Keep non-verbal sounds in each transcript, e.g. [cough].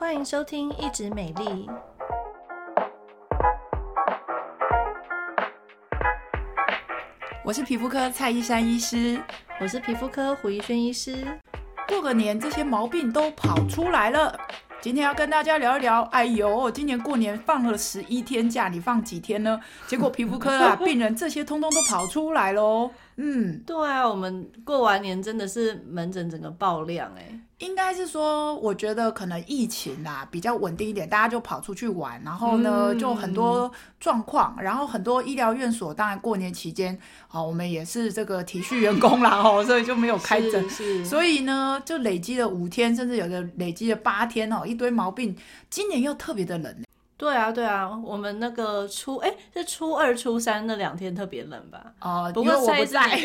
欢迎收听《一直美丽》，我是皮肤科蔡依珊医师，我是皮肤科胡怡轩医师。过个年，这些毛病都跑出来了。今天要跟大家聊一聊，哎呦，今年过年放了十一天假，你放几天呢？结果皮肤科啊，病人这些通通都跑出来喽。嗯，对啊，我们过完年真的是门诊整个爆量哎。应该是说，我觉得可能疫情啊比较稳定一点，大家就跑出去玩，然后呢，嗯、就很多状况，然后很多医疗院所，当然过年期间，好，我们也是这个体恤员工啦，哦，所以就没有开诊，所以呢，就累积了五天，甚至有的累积了八天哦，一堆毛病。今年又特别的冷。对啊，对啊，我们那个初哎是初二、初三那两天特别冷吧？哦、呃，不过我不在，[laughs]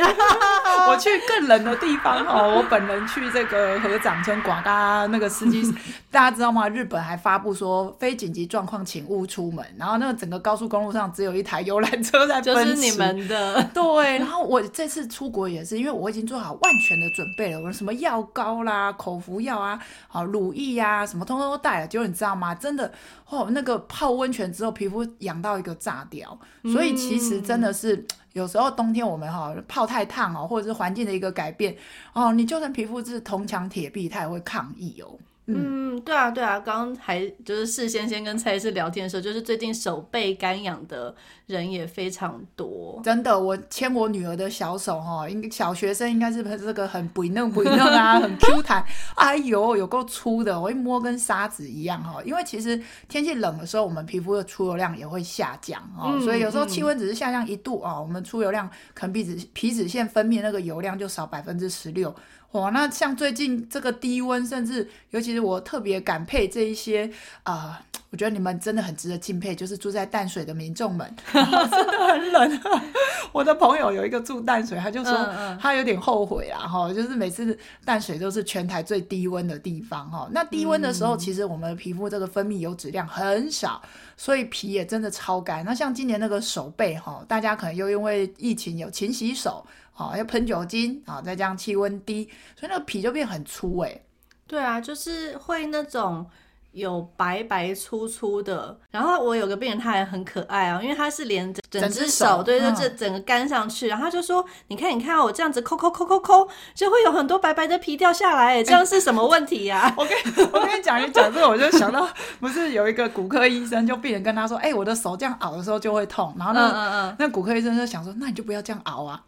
[laughs] 我去更冷的地方哦。我本人去这个合掌村广大那个司机，[laughs] 大家知道吗？日本还发布说非紧急状况请勿出门，然后那个整个高速公路上只有一台游览车在奔驰。就是你们的对。然后我这次出国也是，因为我已经做好万全的准备了，我什么药膏啦、口服药啊、好乳液呀、啊，什么通通都带了。结果你知道吗？真的哦，那个。泡温泉之后，皮肤痒到一个炸掉，所以其实真的是有时候冬天我们哈泡太烫哦，或者是环境的一个改变哦，你就算皮肤是铜墙铁壁，它也会抗议哦。嗯，对啊，对啊，刚刚还就是事先先跟蔡医师聊天的时候，就是最近手背干痒的人也非常多。真的，我牵我女儿的小手哈，应该小学生应该是这个很肥嫩不嫩啊，很 Q 弹。哎呦，有够粗的，我一摸跟沙子一样哈。因为其实天气冷的时候，我们皮肤的出油量也会下降哦，嗯、所以有时候气温只是下降一度哦，我们出油量可能皮脂皮脂腺分泌那个油量就少百分之十六。哦，那像最近这个低温，甚至尤其是我特别感佩这一些啊、呃，我觉得你们真的很值得敬佩，就是住在淡水的民众们，[laughs] 真的很冷。[laughs] 我的朋友有一个住淡水，他就说他有点后悔啦，哈、嗯嗯，就是每次淡水都是全台最低温的地方，哈。那低温的时候，其实我们的皮肤这个分泌油脂量很少，所以皮也真的超干。那像今年那个手背，哈，大家可能又因为疫情有勤洗手。好，要喷酒精啊，再加上气温低，所以那个皮就变很粗哎。对啊，就是会那种。有白白粗粗的，然后我有个病人，他也很可爱啊，因为他是连整整只手，手对，就这整个干上去，嗯、然后他就说：“你看，你看，我这样子抠抠抠抠抠，就会有很多白白的皮掉下来，这样是什么问题呀、啊？[laughs] ”我跟我跟你讲一讲这个，我就想到，不是有一个骨科医生，就病人跟他说：“哎、欸，我的手这样熬的时候就会痛。”然后呢，嗯嗯嗯。那骨科医生就想说：“那你就不要这样熬啊。[laughs] ”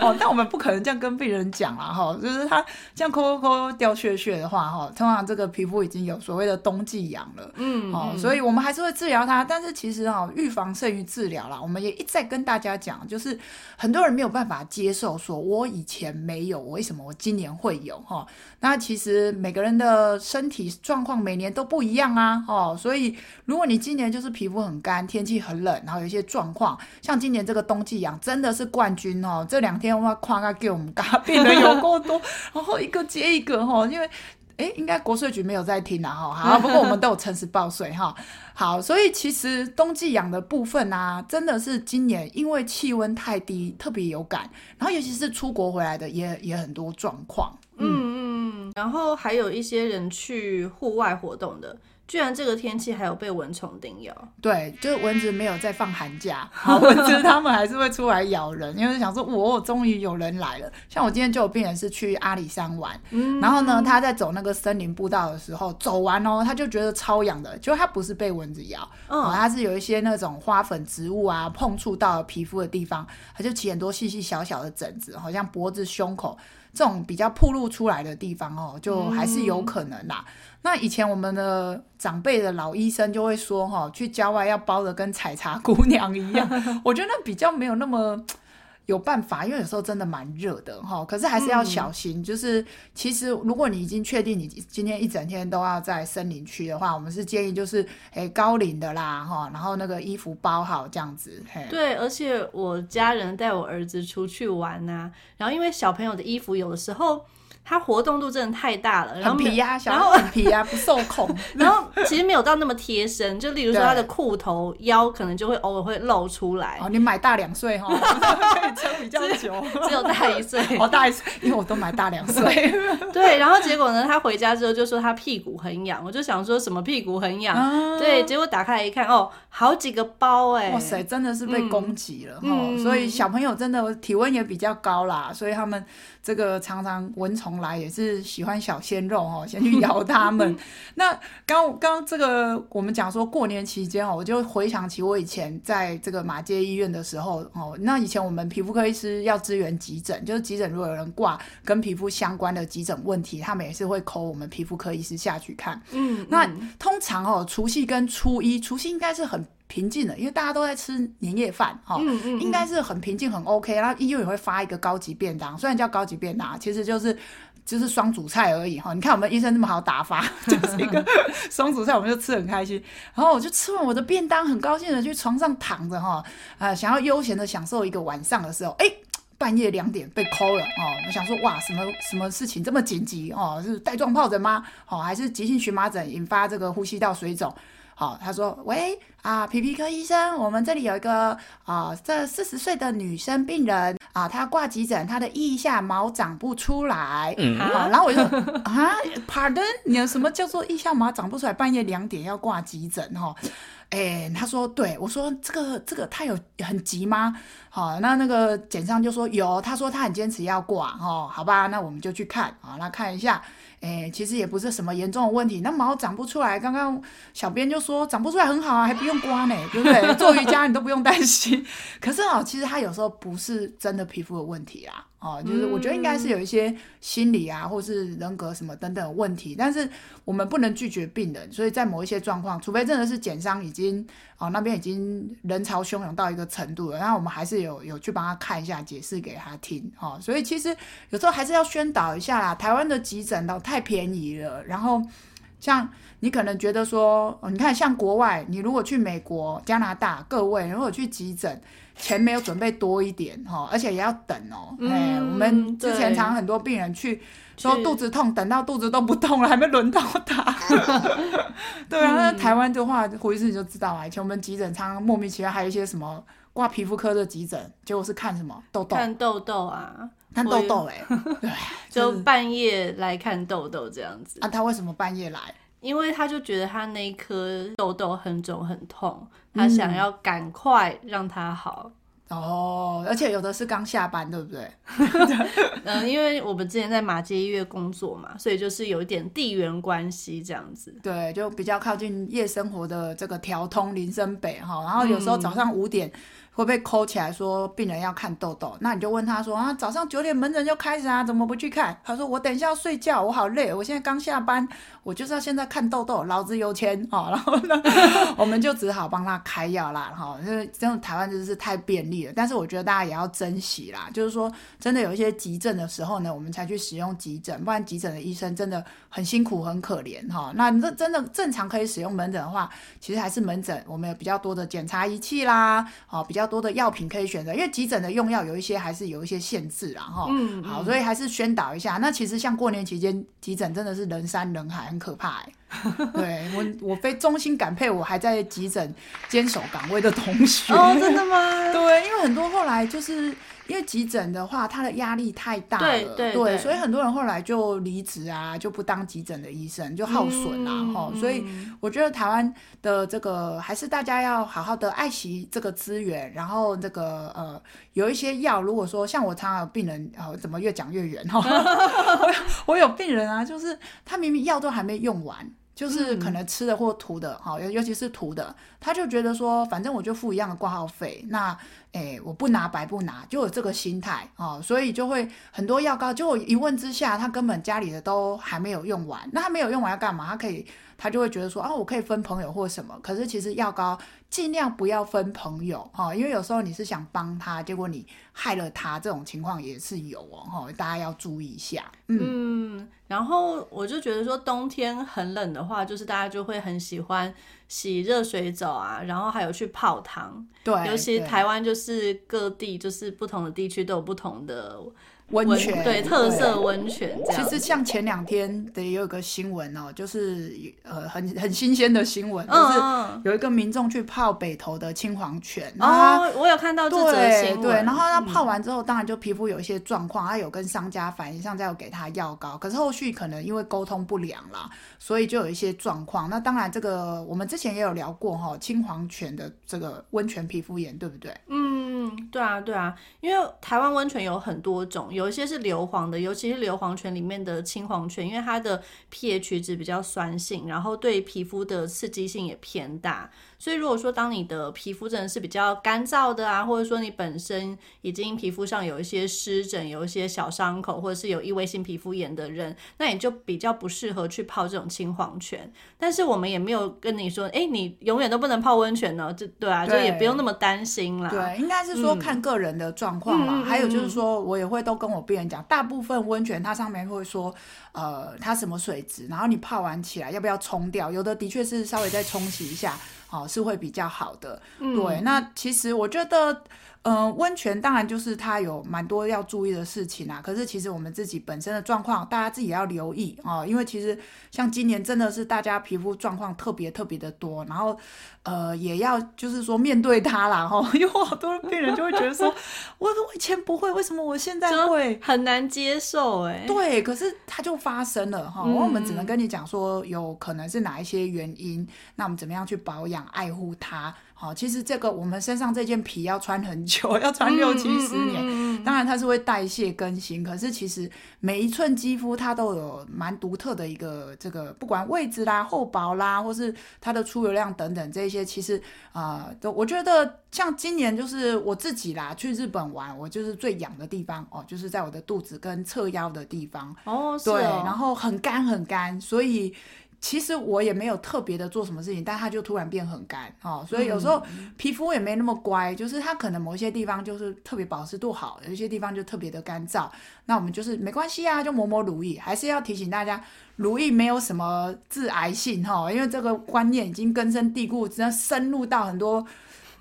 哦，但我们不可能这样跟病人讲啊，哈，就是他这样抠抠抠掉屑屑的话，哈，通常这个皮肤已经有所谓的冬季痒了，嗯，哦，所以我们还是会治疗它，但是其实哈，预防胜于治疗啦。我们也一再跟大家讲，就是很多人没有办法接受，说我以前没有，为什么我今年会有？哈，那其实每个人的身体状况每年都不一样啊，哦，所以如果你今年就是皮肤很干，天气很冷，然后有一些状况，像今年这个冬季痒真的是冠军哦。这两天我夸他给我们嘎病人有够多，然后一个接一个哈，因为。哎，应该国税局没有在听啊，哈，好，不过我们都有诚实报税哈。好，所以其实冬季养的部分啊，真的是今年因为气温太低，特别有感，然后尤其是出国回来的也也很多状况，嗯嗯，然后还有一些人去户外活动的。居然这个天气还有被蚊虫叮咬，对，就是蚊子没有在放寒假，好，蚊子他们还是会出来咬人，因为想说，我终于有人来了。像我今天就有病人是去阿里山玩，嗯、然后呢，他在走那个森林步道的时候，走完哦，他就觉得超痒的，就他不是被蚊子咬，嗯，他是有一些那种花粉植物啊碰触到皮肤的地方，他就起很多细细小小的疹子，好像脖子、胸口。这种比较暴露出来的地方哦，就还是有可能啦。嗯、那以前我们的长辈的老医生就会说哈，去郊外要包的跟采茶姑娘一样。[laughs] 我觉得那比较没有那么。有办法，因为有时候真的蛮热的哈，可是还是要小心。嗯、就是其实如果你已经确定你今天一整天都要在森林区的话，我们是建议就是诶高领的啦哈，然后那个衣服包好这样子。对，而且我家人带我儿子出去玩呐、啊，然后因为小朋友的衣服有的时候。它活动度真的太大了，然后皮呀，然后很皮呀，[laughs] 不受控。[laughs] 然后其实没有到那么贴身，就例如说它的裤头腰可能就会偶尔会露出来。哦，你买大两岁哈，[laughs] 可以撑比较久。只有大一岁，哦，大一岁，因为我都买大两岁。对，然后结果呢，他回家之后就说他屁股很痒，我就想说什么屁股很痒？对，结果打开来一看，哦，好几个包哎，哇塞，真的是被攻击了哈。所以小朋友真的体温也比较高啦，所以他们。这个常常蚊虫来也是喜欢小鲜肉哦，[laughs] 先去咬它们。[laughs] 那刚刚这个我们讲说过年期间哦，我就回想起我以前在这个马街医院的时候哦，那以前我们皮肤科医师要支援急诊，就是急诊如果有人挂跟皮肤相关的急诊问题，他们也是会 call 我们皮肤科医师下去看。嗯，那通常哦，除夕跟初一，除夕应该是很。平静的，因为大家都在吃年夜饭，哈、嗯嗯嗯，应该是很平静，很 OK。然后医院也会发一个高级便当，虽然叫高级便当，其实就是就是双主菜而已，哈。你看我们医生那么好打发，[laughs] 就是一个 [laughs] 双主菜，我们就吃很开心。然后我就吃完我的便当，很高兴的去床上躺着，哈，呃，想要悠闲的享受一个晚上的时候，哎，半夜两点被 call 了，哦，我想说，哇，什么什么事情这么紧急，哦，是带状疱疹吗？哦，还是急性荨麻疹引发这个呼吸道水肿？好，他说：“喂，啊，皮皮科医生，我们这里有一个啊，这四十岁的女生病人啊，她挂急诊，她的腋下毛长不出来。嗯，好，然后我就说啊，Pardon，你有什么叫做腋下毛长不出来？半夜两点要挂急诊哈？哎，他说对，我说这个这个他有很急吗？好，那那个简上就说有，他说他很坚持要挂哦，好吧，那我们就去看啊，那看一下。”哎，其实也不是什么严重的问题，那毛长不出来，刚刚小编就说长不出来很好啊，还不用刮呢，对不对？[laughs] 做瑜伽你都不用担心。[laughs] 可是哦，其实它有时候不是真的皮肤的问题啊。哦，就是我觉得应该是有一些心理啊，或是人格什么等等的问题，但是我们不能拒绝病人，所以在某一些状况，除非真的是减伤已经哦那边已经人潮汹涌到一个程度了，然后我们还是有有去帮他看一下，解释给他听哦。所以其实有时候还是要宣导一下啦，台湾的急诊都太便宜了，然后像你可能觉得说，你看像国外，你如果去美国、加拿大，各位如果去急诊。钱没有准备多一点哈，而且也要等哦。哎、嗯，我们之前常很多病人去说肚子痛，等到肚子都不痛了，还没轮到他。[laughs] 对啊，那台湾的话，胡医师你就知道啊。以前我们急诊常莫名其妙还有一些什么挂皮肤科的急诊，结果是看什么痘痘？看痘痘啊，看痘痘哎，对，[laughs] 就半夜来看痘痘这样子。啊，他为什么半夜来？因为他就觉得他那一颗痘痘很肿很痛，他想要赶快让它好。嗯、哦，而且有的是刚下班，对不对？嗯，[laughs] 因为我们之前在马街医院工作嘛，所以就是有一点地缘关系这样子。对，就比较靠近夜生活的这个调通林森北哈，然后有时候早上五点。会被抠起来说病人要看痘痘，那你就问他说啊，早上九点门诊就开始啊，怎么不去看？他说我等一下要睡觉，我好累，我现在刚下班，我就是要现在看痘痘，老子有钱哦。[laughs] 然后呢，[laughs] 我们就只好帮他开药啦，哈，因为真的台湾真的是太便利了。但是我觉得大家也要珍惜啦，就是说真的有一些急症的时候呢，我们才去使用急诊，不然急诊的医生真的很辛苦很可怜哈。那这真的正常可以使用门诊的话，其实还是门诊，我们有比较多的检查仪器啦，哦，比较。多的药品可以选择，因为急诊的用药有一些还是有一些限制啦，哈。嗯，好，所以还是宣导一下。那其实像过年期间，急诊真的是人山人海，很可怕哎。[laughs] 对我，我非衷心感佩我还在急诊坚守岗位的同学。哦，真的吗？[laughs] 对，因为很多后来就是。因为急诊的话，他的压力太大了，对，对，对，所以很多人后来就离职啊，就不当急诊的医生，就耗损啊，哈、嗯。所以我觉得台湾的这个还是大家要好好的爱惜这个资源，然后这个呃，有一些药，如果说像我常常有病人，呃，怎么越讲越远哈？[laughs] 我有病人啊，就是他明明药都还没用完。就是可能吃的或涂的，哈、嗯，尤尤其是涂的，他就觉得说，反正我就付一样的挂号费，那，诶、欸，我不拿白不拿，就有这个心态，哦，所以就会很多药膏，就我一问之下，他根本家里的都还没有用完，那他没有用完要干嘛？他可以。他就会觉得说啊，我可以分朋友或什么，可是其实药膏尽量不要分朋友哈，因为有时候你是想帮他，结果你害了他，这种情况也是有哦哈，大家要注意一下。嗯，嗯，然后我就觉得说冬天很冷的话，就是大家就会很喜欢洗热水澡啊，然后还有去泡汤。对，尤其台湾就是各地就是不同的地区都有不同的。温泉，对，特色温泉。其实像前两天的也有个新闻哦，就是呃很很新鲜的新闻，就是有一个民众去泡北投的青黄泉。哦，我有看到这则新闻。对，然后他泡完之后，当然就皮肤有一些状况，他有跟商家反映，商家有给他药膏，可是后续可能因为沟通不良啦，所以就有一些状况。那当然这个我们之前也有聊过哈，青黄泉的这个温泉皮肤炎，对不对？嗯，对啊，对啊，因为台湾温泉有很多种，有一些是硫磺的，尤其是硫磺泉里面的青黄泉，因为它的 pH 值比较酸性，然后对皮肤的刺激性也偏大。所以如果说当你的皮肤真的是比较干燥的啊，或者说你本身已经皮肤上有一些湿疹、有一些小伤口，或者是有异位性皮肤炎的人，那你就比较不适合去泡这种青黄泉。但是我们也没有跟你说，哎，你永远都不能泡温泉呢，这对啊，对就也不用那么担心啦。对，应该是说看个人的状况嘛。嗯、还有就是说，我也会都跟我病人讲，大部分温泉它上面会说，呃，它什么水质，然后你泡完起来要不要冲掉？有的的确是稍微再冲洗一下。哦，是会比较好的。嗯、对，那其实我觉得。嗯，温泉当然就是它有蛮多要注意的事情啊。可是其实我们自己本身的状况，大家自己也要留意哦。因为其实像今年真的是大家皮肤状况特别特别的多，然后呃也要就是说面对它啦哈。因为好多 [laughs] 病人就会觉得说，我我以前不会，为什么我现在会很难接受哎。对，可是它就发生了哈。嗯、我们只能跟你讲说，有可能是哪一些原因，那我们怎么样去保养爱护它。好，其实这个我们身上这件皮要穿很久，[laughs] 要穿六七十年。嗯嗯嗯、当然它是会代谢更新，可是其实每一寸肌肤它都有蛮独特的一个这个，不管位置啦、厚薄啦，或是它的出油量等等这些，其实啊、呃，都我觉得像今年就是我自己啦，去日本玩，我就是最痒的地方哦，就是在我的肚子跟侧腰的地方哦，对，哦、然后很干很干，所以。其实我也没有特别的做什么事情，但它就突然变很干哦，所以有时候皮肤也没那么乖，就是它可能某些地方就是特别保湿度好，有一些地方就特别的干燥。那我们就是没关系啊，就抹抹乳液，还是要提醒大家，乳液没有什么致癌性哈，因为这个观念已经根深蒂固，只要深入到很多。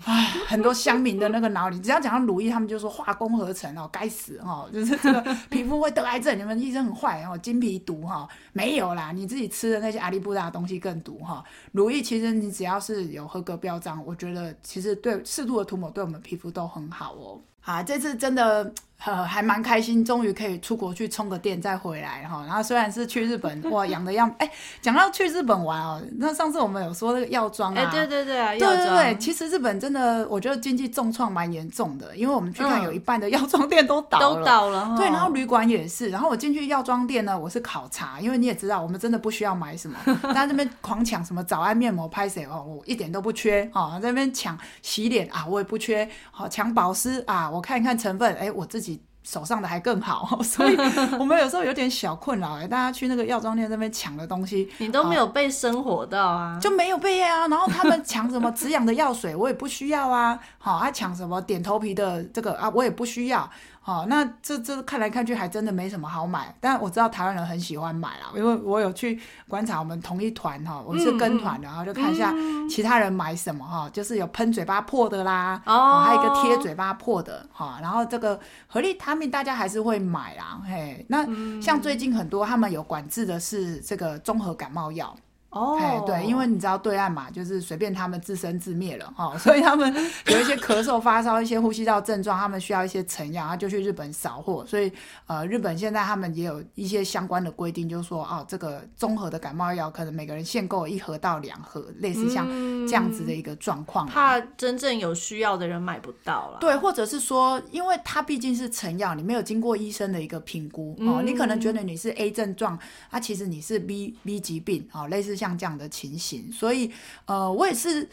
唉，很多乡民的那个脑里，只要讲到乳液，他们就说化工合成哦，该死哦，就是这个皮肤会得癌症，你们医生很坏哦，金皮毒哈，没有啦，你自己吃的那些阿利布达的东西更毒哈。乳液其实你只要是有合格标章，我觉得其实对适度的涂抹对我们皮肤都很好哦。好，这次真的。呃，还蛮开心，终于可以出国去充个电再回来哈。然后虽然是去日本，哇，养的样。哎，讲到去日本玩哦，那上次我们有说那个药妆啊，哎，对对对啊，对对对，其实日本真的，我觉得经济重创蛮严重的，因为我们去看有一半的药妆店都倒了，都倒了。对，然后旅馆也是。然后我进去药妆店呢，我是考察，因为你也知道，我们真的不需要买什么，[laughs] 但这边狂抢什么早安面膜、拍谁哦，我一点都不缺哦。在那边抢洗脸啊，我也不缺。好，抢保湿啊，我看一看成分，哎，我自己。手上的还更好，[laughs] 所以我们有时候有点小困扰哎，大家去那个药妆店那边抢的东西，你都没有被生活到啊，就没有被啊。然后他们抢什么止痒的药水，我也不需要啊。好，还抢什么点头皮的这个啊，我也不需要。好，那这这看来看去还真的没什么好买，但我知道台湾人很喜欢买啦，因为我有去观察我们同一团哈，我是跟团的，然后就看一下其他人买什么哈，就是有喷嘴巴破的啦，哦，还有一个贴嘴巴破的哈，然后这个合力他命大家还是会买啦，嘿，那像最近很多他们有管制的是这个综合感冒药。哦，oh. 对，因为你知道对岸嘛，就是随便他们自生自灭了哈、哦，[laughs] 所以他们有一些咳嗽、发烧、一些呼吸道症状，他们需要一些成药，他就去日本扫货。所以呃，日本现在他们也有一些相关的规定，就是说哦，这个综合的感冒药可能每个人限购一盒到两盒，类似像这样子的一个状况，怕真正有需要的人买不到了。对，或者是说，因为它毕竟是成药，你没有经过医生的一个评估哦，你可能觉得你是 A 症状，啊，其实你是 B B 疾病啊、哦，类似像。像这样的情形，所以呃，我也是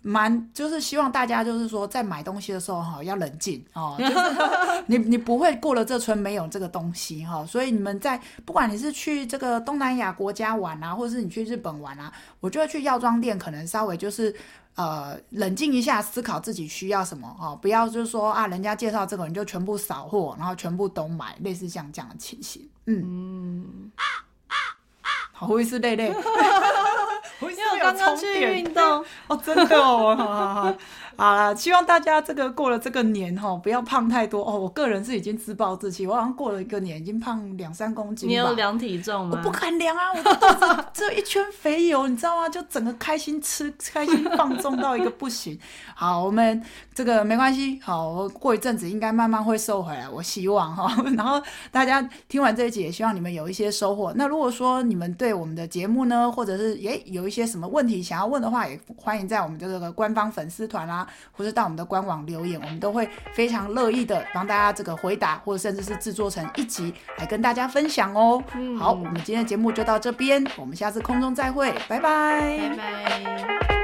蛮就是希望大家就是说在买东西的时候哈要冷静哦，就是 [laughs] 你你不会过了这村没有这个东西哈，所以你们在不管你是去这个东南亚国家玩啊，或者是你去日本玩啊，我觉得去药妆店可能稍微就是呃冷静一下，思考自己需要什么哦，不要就是说啊人家介绍这个你就全部扫货，然后全部都买，类似像这样的情形，嗯。胡医师累累，因为我刚刚去运动。[laughs] 哦，真的哦，好好好，好了，希望大家这个过了这个年哈，不要胖太多哦。我个人是已经自暴自弃，我好像过了一个年已经胖两三公斤。你有量体重吗？我不敢量啊，我的肚子只有一圈肥油，你知道吗？就整个开心吃，开心放纵到一个不行。好，我们这个没关系，好，我过一阵子应该慢慢会瘦回来，我希望哈。[laughs] 然后大家听完这一集，也希望你们有一些收获。那如果说你们对我们的节目呢，或者是也有一些什么问题想要问的话，也欢迎在我们的这个官方粉丝团啦，或者到我们的官网留言，我们都会非常乐意的帮大家这个回答，或者甚至是制作成一集来跟大家分享哦。嗯、好，我们今天的节目就到这边，我们下次空中再会，拜拜，拜拜。